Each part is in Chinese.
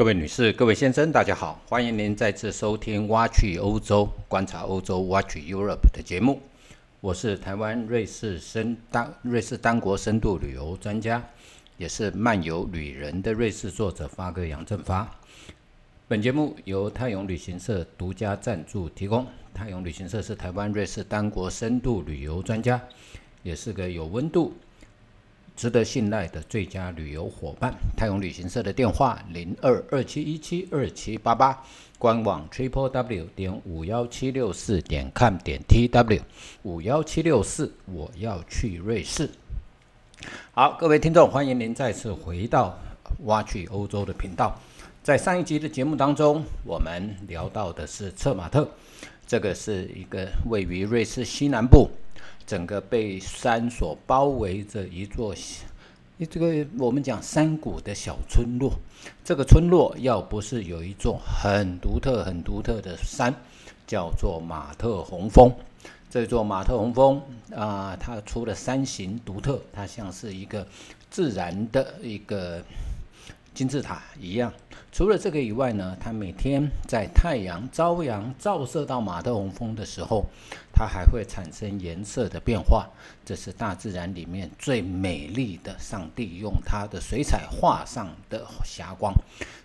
各位女士、各位先生，大家好，欢迎您再次收听《挖去欧洲观察欧洲挖去 Europe》的节目。我是台湾瑞士深单瑞士单国深度旅游专家，也是漫游旅人的瑞士作者发哥杨振发。本节目由泰永旅行社独家赞助提供。泰永旅行社是台湾瑞士单国深度旅游专家，也是个有温度。值得信赖的最佳旅游伙伴，泰永旅行社的电话零二二七一七二七八八，官网 triple w 点五幺七六四点 com 点 tw 五幺七六四，我要去瑞士。好，各位听众，欢迎您再次回到挖去欧洲的频道。在上一集的节目当中，我们聊到的是策马特，这个是一个位于瑞士西南部。整个被山所包围着一座，这个我们讲山谷的小村落。这个村落要不是有一座很独特、很独特的山，叫做马特洪峰。这座马特洪峰啊，它除了山形独特，它像是一个自然的一个金字塔一样。除了这个以外呢，它每天在太阳朝阳照射到马特洪峰的时候，它还会产生颜色的变化。这是大自然里面最美丽的，上帝用它的水彩画上的霞光。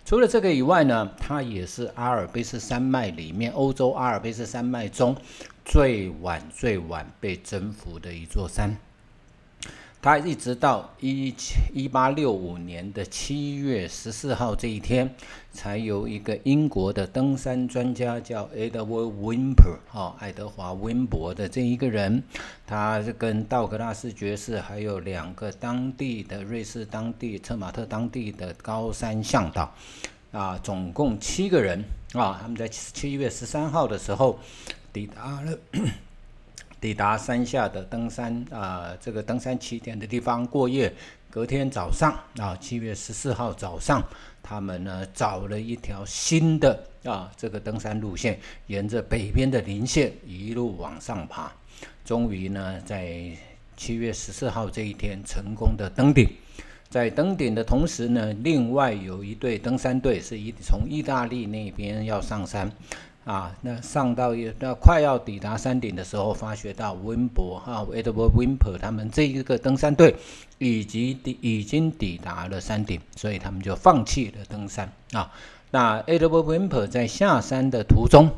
除了这个以外呢，它也是阿尔卑斯山脉里面欧洲阿尔卑斯山脉中最晚最晚被征服的一座山。他一直到一七一八六五年的七月十四号这一天，才由一个英国的登山专家叫 Edward Wimper 哈，爱德华温伯的这一个人，他是跟道格拉斯爵士还有两个当地的瑞士当地策马特当地的高山向导啊，总共七个人啊，他们在七月十三号的时候抵达了。抵达山下的登山啊，这个登山起点的地方过夜。隔天早上啊，七月十四号早上，他们呢找了一条新的啊这个登山路线，沿着北边的林线一路往上爬。终于呢，在七月十四号这一天成功的登顶。在登顶的同时呢，另外有一队登山队是一从意大利那边要上山。啊，那上到那快要抵达山顶的时候，发觉到温伯哈，Edward Wimper 他们这一个登山队以及抵已经抵达了山顶，所以他们就放弃了登山啊。那 Edward Wimper 在下山的途中，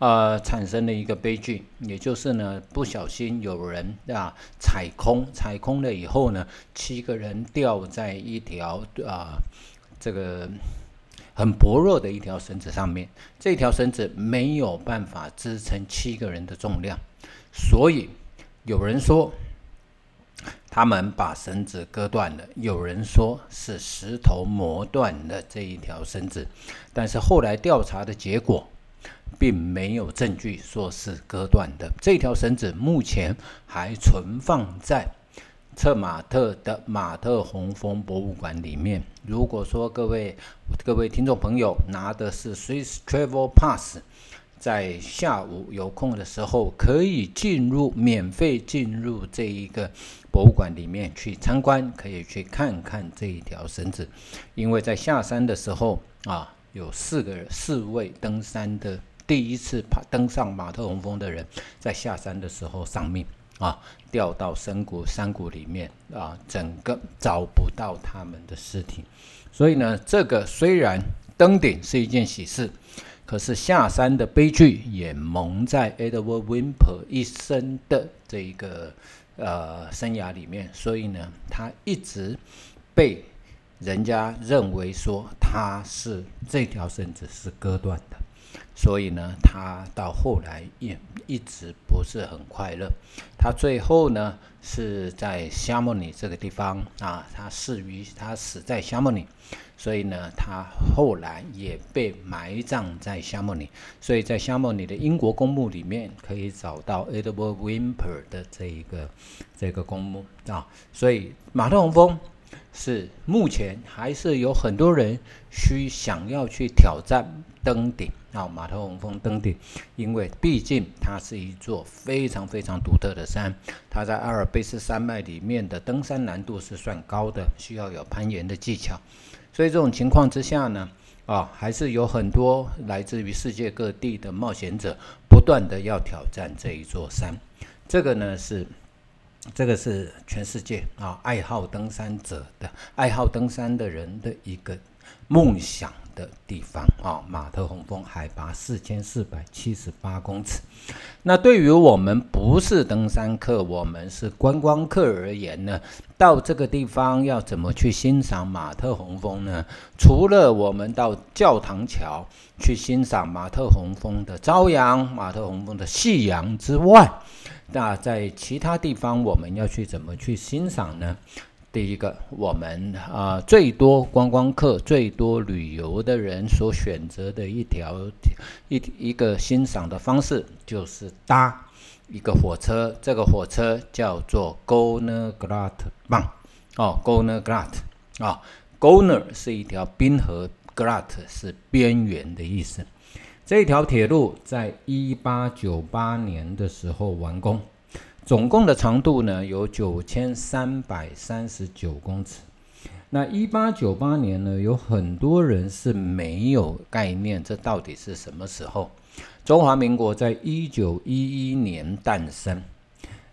呃，产生了一个悲剧，也就是呢，不小心有人啊踩空，踩空了以后呢，七个人掉在一条啊这个。很薄弱的一条绳子上面，这条绳子没有办法支撑七个人的重量，所以有人说他们把绳子割断了，有人说是石头磨断了这一条绳子，但是后来调查的结果并没有证据说是割断的。这条绳子目前还存放在。策马特的马特洪峰博物馆里面，如果说各位各位听众朋友拿的是 Swiss Travel Pass，在下午有空的时候，可以进入免费进入这一个博物馆里面去参观，可以去看看这一条绳子，因为在下山的时候啊，有四个四位登山的第一次爬登上马特洪峰的人，在下山的时候丧命。啊，掉到深谷山谷里面啊，整个找不到他们的尸体。所以呢，这个虽然登顶是一件喜事，可是下山的悲剧也蒙在 Edward Wimper 一生的这一个呃生涯里面。所以呢，他一直被人家认为说他是这条绳子是割断的。所以呢，他到后来也一直不是很快乐。他最后呢是在夏莫尼这个地方啊，他死于他死在夏莫尼，所以呢，他后来也被埋葬在夏莫尼。所以在夏莫尼的英国公墓里面可以找到 Edward Wimper 的这一个这个公墓啊。所以马特洪峰是目前还是有很多人需想要去挑战登顶。啊，马特洪峰登顶，因为毕竟它是一座非常非常独特的山，它在阿尔卑斯山脉里面的登山难度是算高的，需要有攀岩的技巧。所以这种情况之下呢，啊，还是有很多来自于世界各地的冒险者，不断的要挑战这一座山。这个呢是，这个是全世界啊爱好登山者的爱好登山的人的一个梦想。的地方啊，马特洪峰海拔四千四百七十八公尺。那对于我们不是登山客，我们是观光客而言呢，到这个地方要怎么去欣赏马特洪峰呢？除了我们到教堂桥去欣赏马特洪峰的朝阳、马特洪峰的夕阳之外，那在其他地方我们要去怎么去欣赏呢？第一个，我们啊最多观光客、最多旅游的人所选择的一条一一个欣赏的方式，就是搭一个火车。这个火车叫做 Goner Grat 棒哦，Goner Grat 啊，Goner 是一条冰河，Grat 是边缘的意思。这条铁路在一八九八年的时候完工。总共的长度呢有九千三百三十九公尺。那一八九八年呢，有很多人是没有概念，这到底是什么时候？中华民国在一九一一年诞生。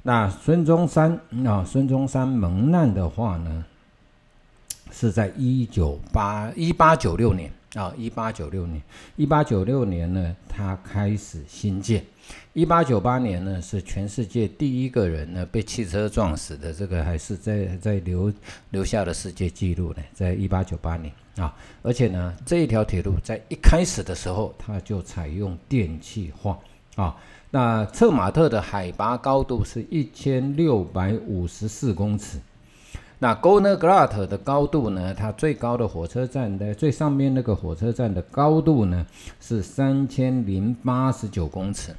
那孙中山啊，孙中山蒙难的话呢，是在一九八一八九六年啊，一八九六年，一八九六年呢，他开始新建。一八九八年呢，是全世界第一个人呢被汽车撞死的，这个还是在在留留下了世界纪录呢，在一八九八年啊，而且呢，这一条铁路在一开始的时候，它就采用电气化啊。那策马特的海拔高度是一千六百五十四公尺，那 Goner Grat 的高度呢，它最高的火车站的最上面那个火车站的高度呢是三千零八十九公尺。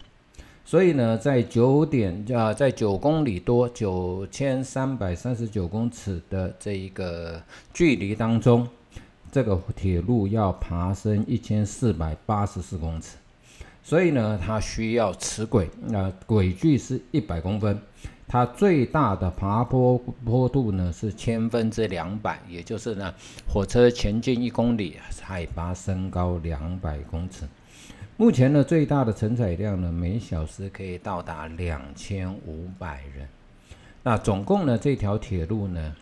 所以呢，在九点啊，在九公里多、九千三百三十九公尺的这一个距离当中，这个铁路要爬升一千四百八十四公尺，所以呢，它需要齿轨，那轨距是一百公分，它最大的爬坡坡度呢是千分之两百，也就是呢，火车前进一公里，海拔升高两百公尺。目前呢，最大的承载量呢，每小时可以到达两千五百人。那总共呢，这条铁路呢，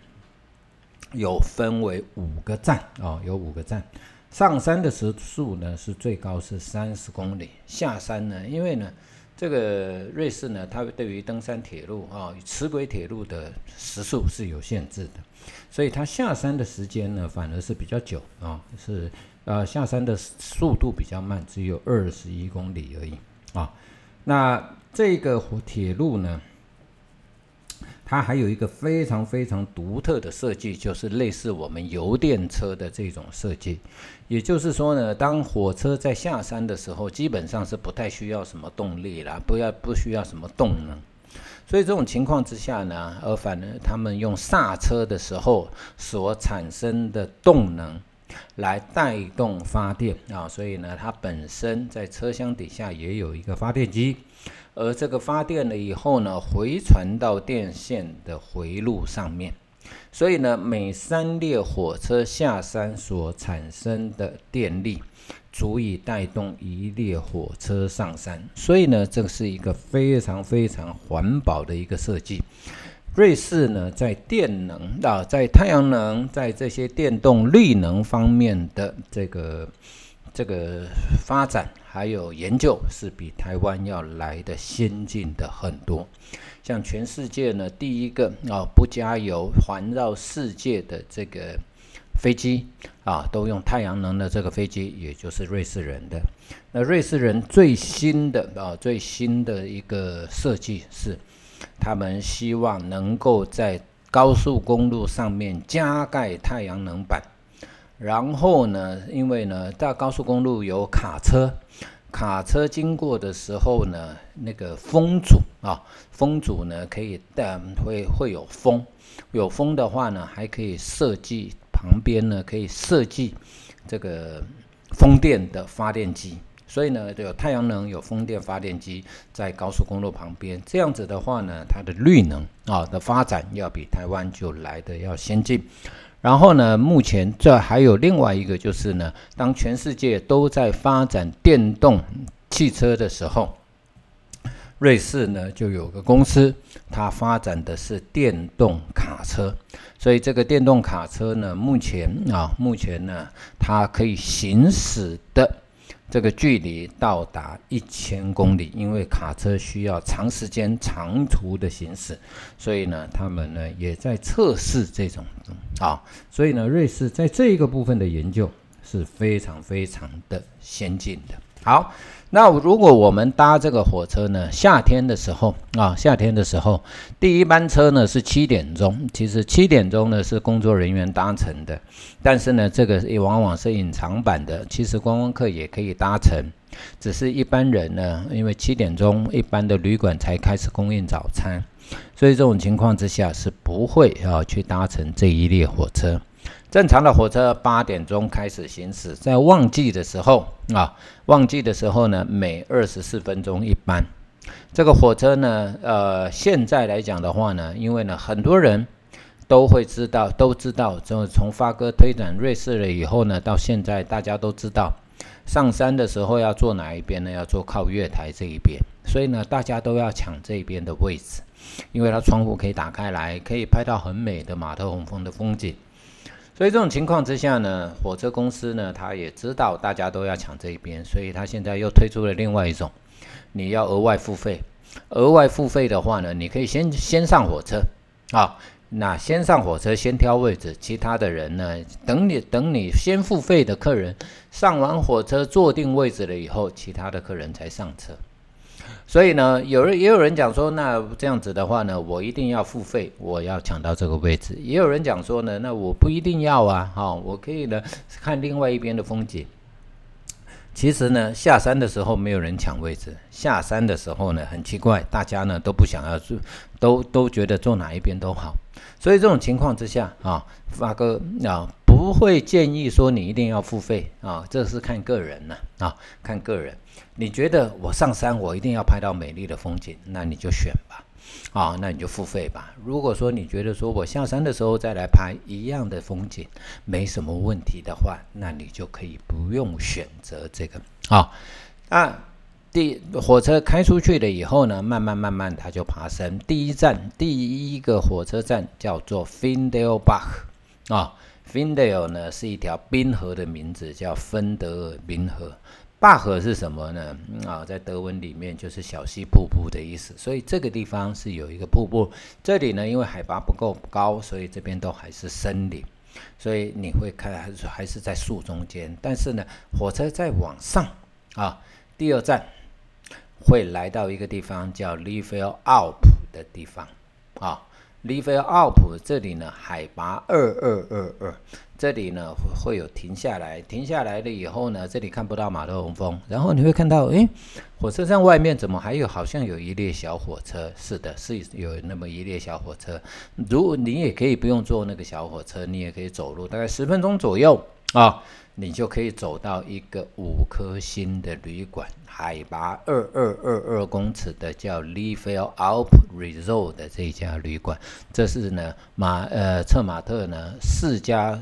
有分为五个站哦，有五个站。上山的时速呢，是最高是三十公里；下山呢，因为呢，这个瑞士呢，它对于登山铁路啊，磁轨铁路的时速是有限制的，所以它下山的时间呢，反而是比较久啊，是。呃，下山的速度比较慢，只有二十一公里而已啊。那这个铁路呢，它还有一个非常非常独特的设计，就是类似我们油电车的这种设计。也就是说呢，当火车在下山的时候，基本上是不太需要什么动力啦，不要不需要什么动能。所以这种情况之下呢，而反而他们用刹车的时候所产生的动能。来带动发电。啊，所以呢，它本身在车厢底下也有一个发电机，而这个发电了以后呢，回传到电线的回路上面，所以呢，每三列火车下山所产生的电力，足以带动一列火车上山，所以呢，这是一个非常非常环保的一个设计。瑞士呢，在电能啊，在太阳能，在这些电动绿能方面的这个这个发展还有研究，是比台湾要来的先进的很多。像全世界呢，第一个啊不加油环绕世界的这个飞机啊，都用太阳能的这个飞机，也就是瑞士人的。那瑞士人最新的啊最新的一个设计是。他们希望能够在高速公路上面加盖太阳能板，然后呢，因为呢，在高速公路有卡车，卡车经过的时候呢，那个风阻啊，风阻呢可以带会会有风，有风的话呢，还可以设计旁边呢可以设计这个风电的发电机。所以呢，有太阳能、有风电发电机在高速公路旁边，这样子的话呢，它的绿能啊的发展要比台湾就来的要先进。然后呢，目前这还有另外一个就是呢，当全世界都在发展电动汽车的时候，瑞士呢就有个公司，它发展的是电动卡车。所以这个电动卡车呢，目前啊，目前呢，它可以行驶的。这个距离到达一千公里，因为卡车需要长时间长途的行驶，所以呢，他们呢也在测试这种啊，所以呢，瑞士在这一个部分的研究是非常非常的先进的。好。那如果我们搭这个火车呢？夏天的时候啊，夏天的时候，第一班车呢是七点钟。其实七点钟呢是工作人员搭乘的，但是呢，这个也往往是隐藏版的。其实观光客也可以搭乘，只是一般人呢，因为七点钟一般的旅馆才开始供应早餐，所以这种情况之下是不会啊去搭乘这一列火车。正常的火车八点钟开始行驶，在旺季的时候啊，旺季的时候呢，每二十四分钟一班。这个火车呢，呃，现在来讲的话呢，因为呢，很多人都会知道，都知道，就从发哥推展瑞士了以后呢，到现在大家都知道，上山的时候要坐哪一边呢？要坐靠月台这一边，所以呢，大家都要抢这边的位置，因为它窗户可以打开来，可以拍到很美的马特洪峰的风景。所以这种情况之下呢，火车公司呢，他也知道大家都要抢这一边，所以他现在又推出了另外一种，你要额外付费。额外付费的话呢，你可以先先上火车，啊，那先上火车先挑位置，其他的人呢，等你等你先付费的客人上完火车坐定位置了以后，其他的客人才上车。所以呢，有人也有人讲说，那这样子的话呢，我一定要付费，我要抢到这个位置。也有人讲说呢，那我不一定要啊，哈，我可以呢看另外一边的风景。其实呢，下山的时候没有人抢位置，下山的时候呢，很奇怪，大家呢都不想要坐，都都觉得坐哪一边都好。所以这种情况之下啊，发哥啊不会建议说你一定要付费啊，这是看个人呢啊，看个人。你觉得我上山我一定要拍到美丽的风景，那你就选吧，啊，那你就付费吧。如果说你觉得说我下山的时候再来拍一样的风景没什么问题的话，那你就可以不用选择这个啊。那第火车开出去了以后呢，慢慢慢慢它就爬升。第一站第一个火车站叫做 f i n d e l b a c h 啊 f i n d e l 呢是一条冰河的名字，叫芬德尔冰河。坝河是什么呢？啊，在德文里面就是小溪瀑布的意思，所以这个地方是有一个瀑布。这里呢，因为海拔不够高，所以这边都还是森林，所以你会看还是还是在树中间。但是呢，火车在往上啊，第二站会来到一个地方叫 l i f e l Alp 的地方啊。Live up 这里呢，海拔二二二二。这里呢会有停下来，停下来了以后呢，这里看不到马德洪峰，然后你会看到，诶，火车站外面怎么还有好像有一列小火车？是的，是有那么一列小火车。如果你也可以不用坐那个小火车，你也可以走路，大概十分钟左右啊，你就可以走到一个五颗星的旅馆，海拔二二二二公尺的叫 l e f e l Alp Resort 的这家旅馆。这是呢马呃策马特呢四家。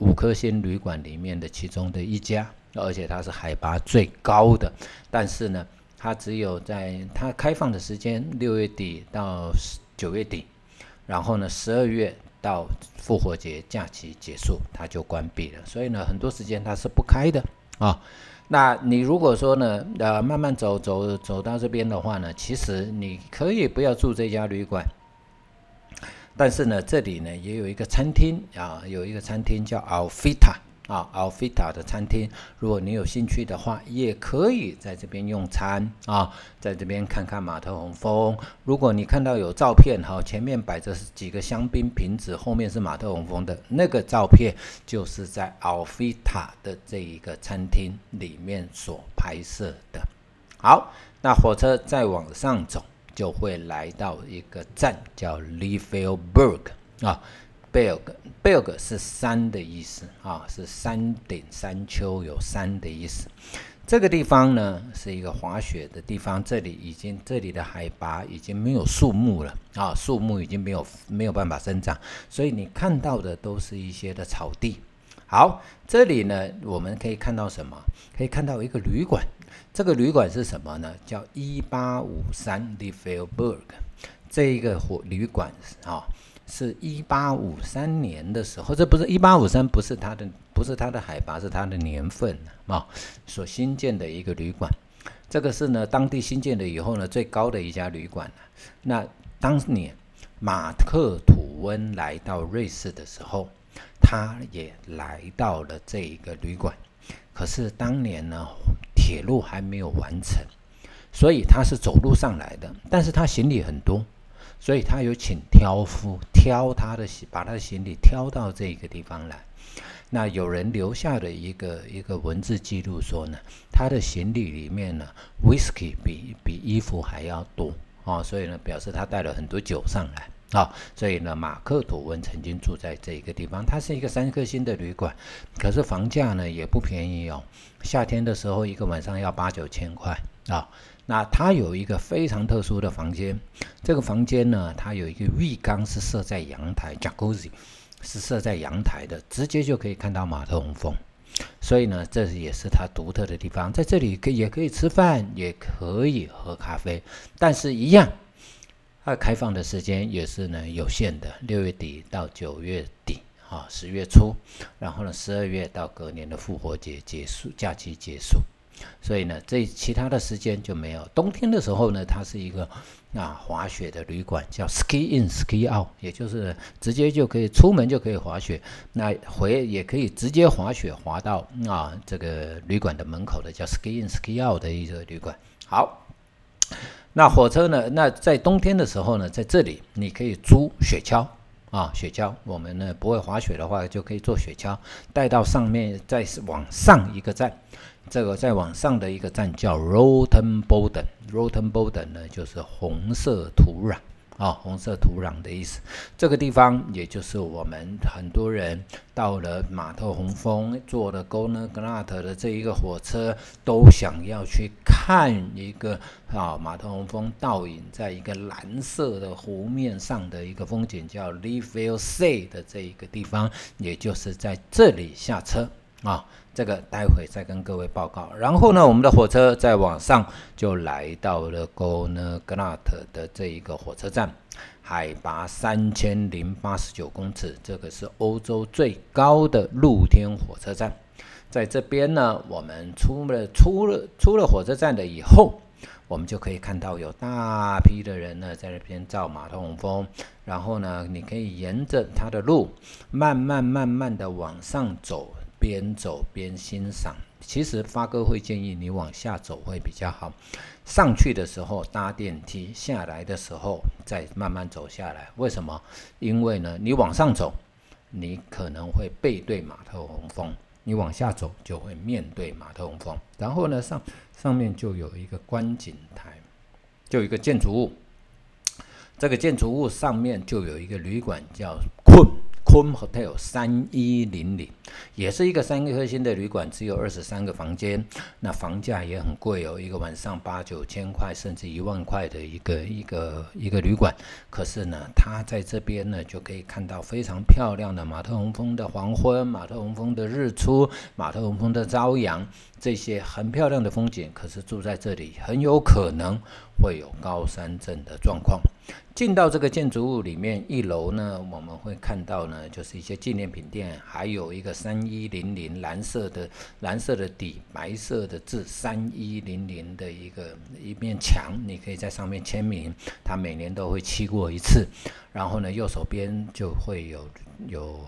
五颗星旅馆里面的其中的一家，而且它是海拔最高的，但是呢，它只有在它开放的时间六月底到九月底，然后呢十二月到复活节假期结束，它就关闭了。所以呢，很多时间它是不开的啊。那你如果说呢，呃，慢慢走走走到这边的话呢，其实你可以不要住这家旅馆。但是呢，这里呢也有一个餐厅啊，有一个餐厅叫 Alfita 啊，Alfita 的餐厅。如果你有兴趣的话，也可以在这边用餐啊，在这边看看马特洪峰。如果你看到有照片哈，前面摆着几个香槟瓶子，后面是马特洪峰的那个照片，就是在 Alfita 的这一个餐厅里面所拍摄的。好，那火车再往上走。就会来到一个站叫 Liefelberg 啊，Berg，Berg 是山的意思啊，是山顶山丘有山的意思。这个地方呢是一个滑雪的地方，这里已经这里的海拔已经没有树木了啊，树木已经没有没有办法生长，所以你看到的都是一些的草地。好，这里呢我们可以看到什么？可以看到一个旅馆，这个旅馆是什么呢？叫一八五三 l e f e l b e r g 这一个火旅馆啊，是一八五三年的时候，这不是一八五三，不是它的。不是它的海拔，是它的年份啊，所新建的一个旅馆。这个是呢，当地新建的以后呢，最高的一家旅馆。那当年马克吐温来到瑞士的时候，他也来到了这一个旅馆。可是当年呢，铁路还没有完成，所以他是走路上来的。但是他行李很多，所以他有请挑夫挑他的行，把他的行李挑到这个地方来。那有人留下的一个一个文字记录说呢，他的行李里面呢，whisky 比比衣服还要多啊，所以呢，表示他带了很多酒上来啊，所以呢，马克吐温曾经住在这一个地方，它是一个三颗星的旅馆，可是房价呢也不便宜哦，夏天的时候一个晚上要八九千块啊，那它有一个非常特殊的房间，这个房间呢，它有一个浴缸是设在阳台，Jacuzzi。是设在阳台的，直接就可以看到马特洪峰，所以呢，这也是它独特的地方。在这里可也可以吃饭，也可以喝咖啡，但是一样，它开放的时间也是呢有限的，六月底到九月底，啊，十月初，然后呢，十二月到隔年的复活节结束，假期结束。所以呢，这其他的时间就没有。冬天的时候呢，它是一个啊滑雪的旅馆，叫 Ski In Ski Out，也就是直接就可以出门就可以滑雪。那回也可以直接滑雪滑到啊这个旅馆的门口的叫 Ski In Ski Out 的一个旅馆。好，那火车呢？那在冬天的时候呢，在这里你可以租雪橇啊，雪橇。我们呢不会滑雪的话，就可以坐雪橇带到上面，再往上一个站。这个再往上的一个站叫 Rotenboden，Rotenboden 呢就是红色土壤啊，红色土壤的意思。这个地方也就是我们很多人到了马特洪峰，坐了 g o n e g l a 的这一个火车，都想要去看一个啊马特洪峰倒影在一个蓝色的湖面上的一个风景，叫 Leeville Sea 的这一个地方，也就是在这里下车啊。这个待会再跟各位报告。然后呢，我们的火车再往上就来到了 g o n a g n a t 的这一个火车站，海拔三千零八十九公尺，这个是欧洲最高的露天火车站。在这边呢，我们出了出了出了火车站的以后，我们就可以看到有大批的人呢在那边造马特洪峰。然后呢，你可以沿着它的路慢慢慢慢的往上走。边走边欣赏，其实发哥会建议你往下走会比较好。上去的时候搭电梯，下来的时候再慢慢走下来。为什么？因为呢，你往上走，你可能会背对马特洪峰；你往下走，就会面对马特洪峰。然后呢，上上面就有一个观景台，就一个建筑物。这个建筑物上面就有一个旅馆，叫困。Home Hotel 三一零零，也是一个三颗星的旅馆，只有二十三个房间，那房价也很贵哦，一个晚上八九千块，甚至一万块的一个一个一个旅馆。可是呢，它在这边呢，就可以看到非常漂亮的马特洪峰的黄昏、马特洪峰的日出、马特洪峰的朝阳，这些很漂亮的风景。可是住在这里，很有可能会有高山症的状况。进到这个建筑物里面，一楼呢，我们会看到呢，就是一些纪念品店，还有一个三一零零蓝色的蓝色的底，白色的字，三一零零的一个一面墙，你可以在上面签名。它每年都会漆过一次，然后呢，右手边就会有有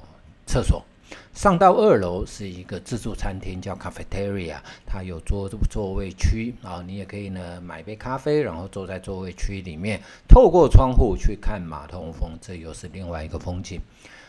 厕所。上到二楼是一个自助餐厅，叫 cafeteria，它有座座位区啊，你也可以呢买杯咖啡，然后坐在座位区里面，透过窗户去看马特洪峰，这又是另外一个风景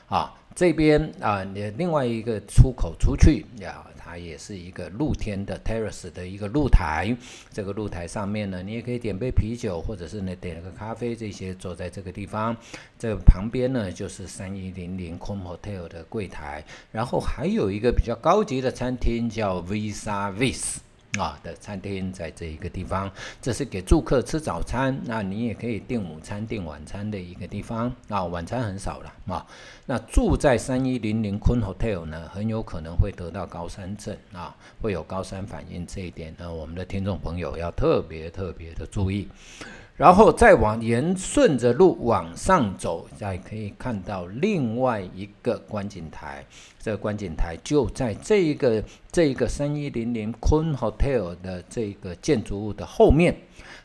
啊。这边啊，你另外一个出口出去呀。它也是一个露天的 terrace 的一个露台，这个露台上面呢，你也可以点杯啤酒，或者是呢点个咖啡，这些坐在这个地方。这旁边呢就是三一零零 c o m Hotel 的柜台，然后还有一个比较高级的餐厅叫 Visa Vis 啊的餐厅，在这一个地方，这是给住客吃早餐，那你也可以订午餐、订晚餐的一个地方啊。晚餐很少了啊。那住在三一零零坤 Hotel 呢，很有可能会得到高山症啊，会有高山反应，这一点呢，我们的听众朋友要特别特别的注意。然后再往沿顺着路往上走，再可以看到另外一个观景台。这个观景台就在这一个这一个三一零零坤 Hotel 的这个建筑物的后面，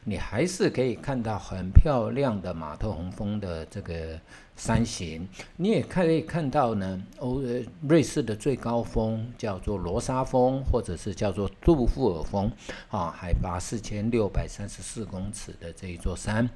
你还是可以看到很漂亮的马特洪峰的这个。山形，你也可以看到呢。欧呃，瑞士的最高峰叫做罗莎峰，或者是叫做杜富尔峰，啊，海拔四千六百三十四公尺的这一座山。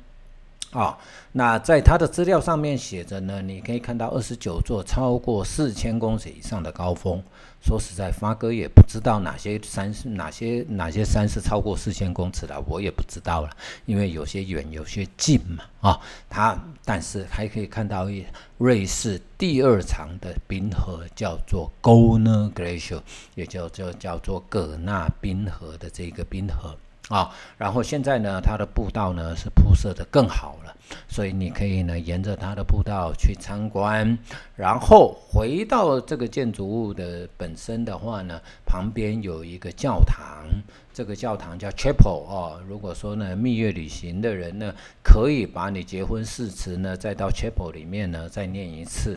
啊，那在它的资料上面写着呢，你可以看到二十九座超过四千公尺以上的高峰。说实在，发哥也不知道哪些山是哪些哪些山是超过四千公尺的，我也不知道了，因为有些远，有些近嘛。啊，它但是还可以看到一瑞士第二长的冰河，叫做 Gonner Glacier，也叫叫叫做葛纳冰河的这个冰河。啊，然后现在呢，它的步道呢是铺设的更好了，所以你可以呢沿着它的步道去参观，然后回到这个建筑物的本身的话呢，旁边有一个教堂，这个教堂叫 chapel 哦。如果说呢蜜月旅行的人呢，可以把你结婚誓词呢再到 chapel 里面呢再念一次。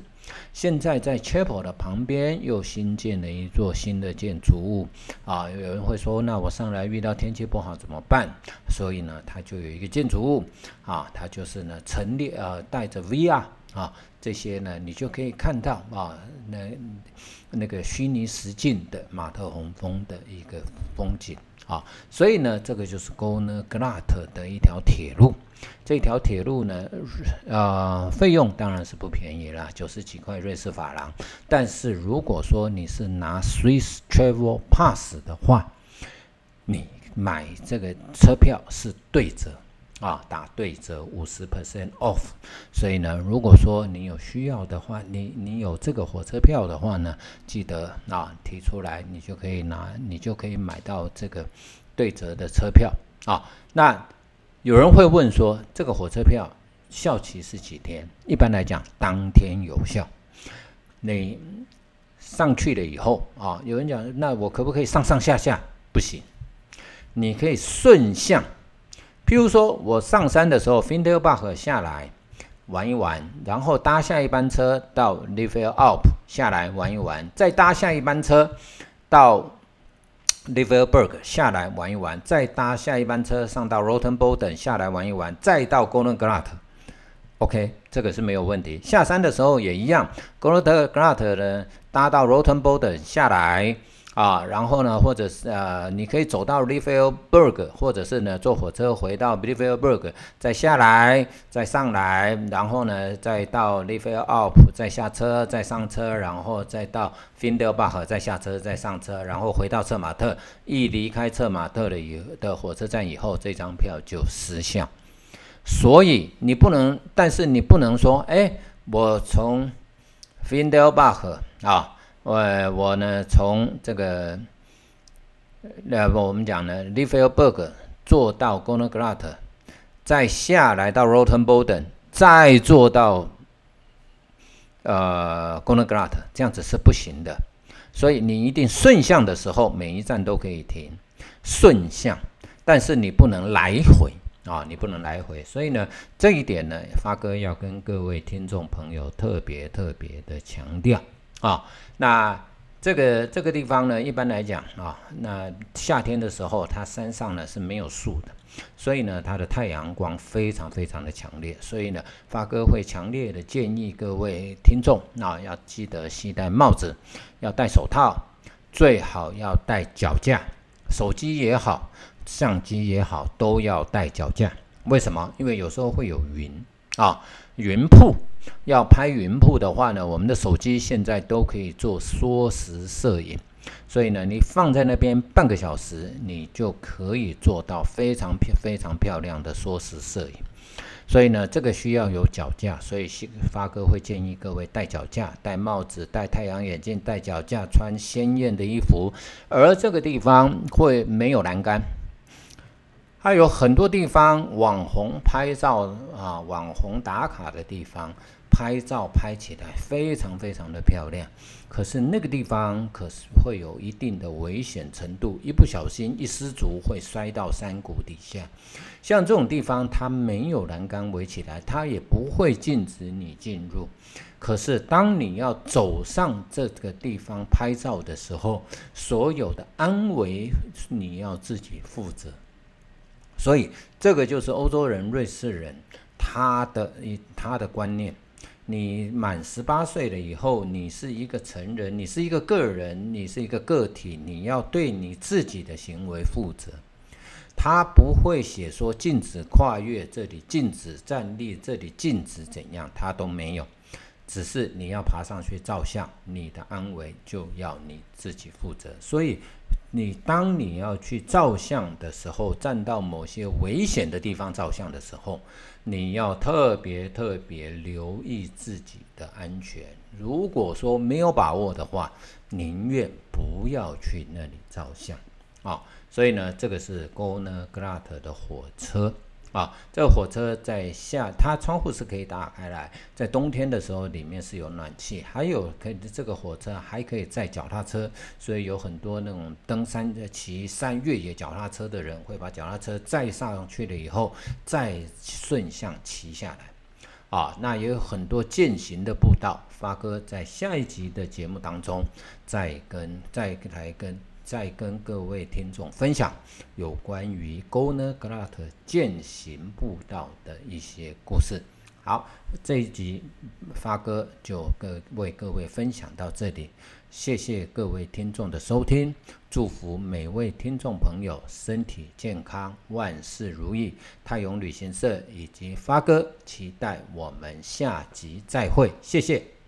现在在 chapel 的旁边又新建了一座新的建筑物啊，有人会说，那我上来遇到天气不好怎么办？所以呢，它就有一个建筑物啊，它就是呢陈列呃带着 VR 啊这些呢，你就可以看到啊那那个虚拟实境的马特洪峰的一个风景啊，所以呢，这个就是 g o n e g l a t 的一条铁路。这条铁路呢，呃，费用当然是不便宜啦，九十几块瑞士法郎。但是如果说你是拿 Swiss Travel Pass 的话，你买这个车票是对折啊，打对折五十 percent off。所以呢，如果说你有需要的话，你你有这个火车票的话呢，记得啊提出来，你就可以拿，你就可以买到这个对折的车票啊。那有人会问说，这个火车票效期是几天？一般来讲，当天有效。你上去了以后啊，有人讲，那我可不可以上上下下？不行，你可以顺向。譬如说我上山的时候 f i n d e l b a c h 下来玩一玩，然后搭下一班车到 l i v e l Up 下来玩一玩，再搭下一班车到。Liverberg 下来玩一玩，再搭下一班车上到 Rotenboden 下来玩一玩，再到 Golden Grat。OK，这个是没有问题。下山的时候也一样，Golden Grat 呢搭到 Rotenboden 下来。啊，然后呢，或者是呃，你可以走到 l i v e l b e r g 或者是呢坐火车回到 l i v e l b e r g 再下来，再上来，然后呢再到 l i v e l Up，再下车，再上车，然后再到 f i n d e l b a c h 再下车，再上车，然后回到策马特。一离开策马特的以的火车站以后，这张票就失效。所以你不能，但是你不能说，哎，我从 f i n d e l b a c h 啊。我我呢，从这个那我们讲呢 l i f e l b e r g 做到 g o n e g r a t 再下来到 Rotenboden，再做到呃 g o n e g r a t 这样子是不行的。所以你一定顺向的时候，每一站都可以停顺向，但是你不能来回啊，你不能来回。所以呢，这一点呢，发哥要跟各位听众朋友特别特别的强调。啊，那这个这个地方呢，一般来讲啊，那夏天的时候，它山上呢是没有树的，所以呢，它的太阳光非常非常的强烈，所以呢，发哥会强烈的建议各位听众，那要记得系戴帽子，要戴手套，最好要戴脚架，手机也好，相机也好，都要戴脚架。为什么？因为有时候会有云啊，云瀑。要拍云瀑的话呢，我们的手机现在都可以做缩时摄影所以呢，你放在那边半个小时，你就可以做到非常漂非常漂亮的缩时摄影。所以呢，这个需要有脚架，所以发哥会建议各位戴脚架、戴帽子、戴太阳眼镜、戴脚架、穿鲜艳的衣服。而这个地方会没有栏杆，还有很多地方网红拍照啊，网红打卡的地方。拍照拍起来非常非常的漂亮，可是那个地方可是会有一定的危险程度，一不小心一失足会摔到山谷底下。像这种地方，它没有栏杆围起来，它也不会禁止你进入。可是当你要走上这个地方拍照的时候，所有的安危你要自己负责。所以这个就是欧洲人、瑞士人他的他的观念。你满十八岁了以后，你是一个成人，你是一个个人，你是一个个体，你要对你自己的行为负责。他不会写说禁止跨越这里，禁止站立这里，禁止怎样，他都没有。只是你要爬上去照相，你的安危就要你自己负责。所以，你当你要去照相的时候，站到某些危险的地方照相的时候，你要特别特别留意自己的安全。如果说没有把握的话，宁愿不要去那里照相啊。所以呢，这个是 Go n g r a t 的火车。啊，这个火车在夏，它窗户是可以打开来，在冬天的时候里面是有暖气，还有可以这个火车还可以载脚踏车，所以有很多那种登山的骑山越野脚踏车的人会把脚踏车载上去了以后，再顺向骑下来。啊，那也有很多践行的步道，发哥在下一集的节目当中再跟再来跟。再跟各位听众分享有关于 Goner Grat 践行步道的一些故事。好，这一集发哥就各为各位分享到这里，谢谢各位听众的收听，祝福每位听众朋友身体健康，万事如意。泰永旅行社以及发哥期待我们下集再会，谢谢。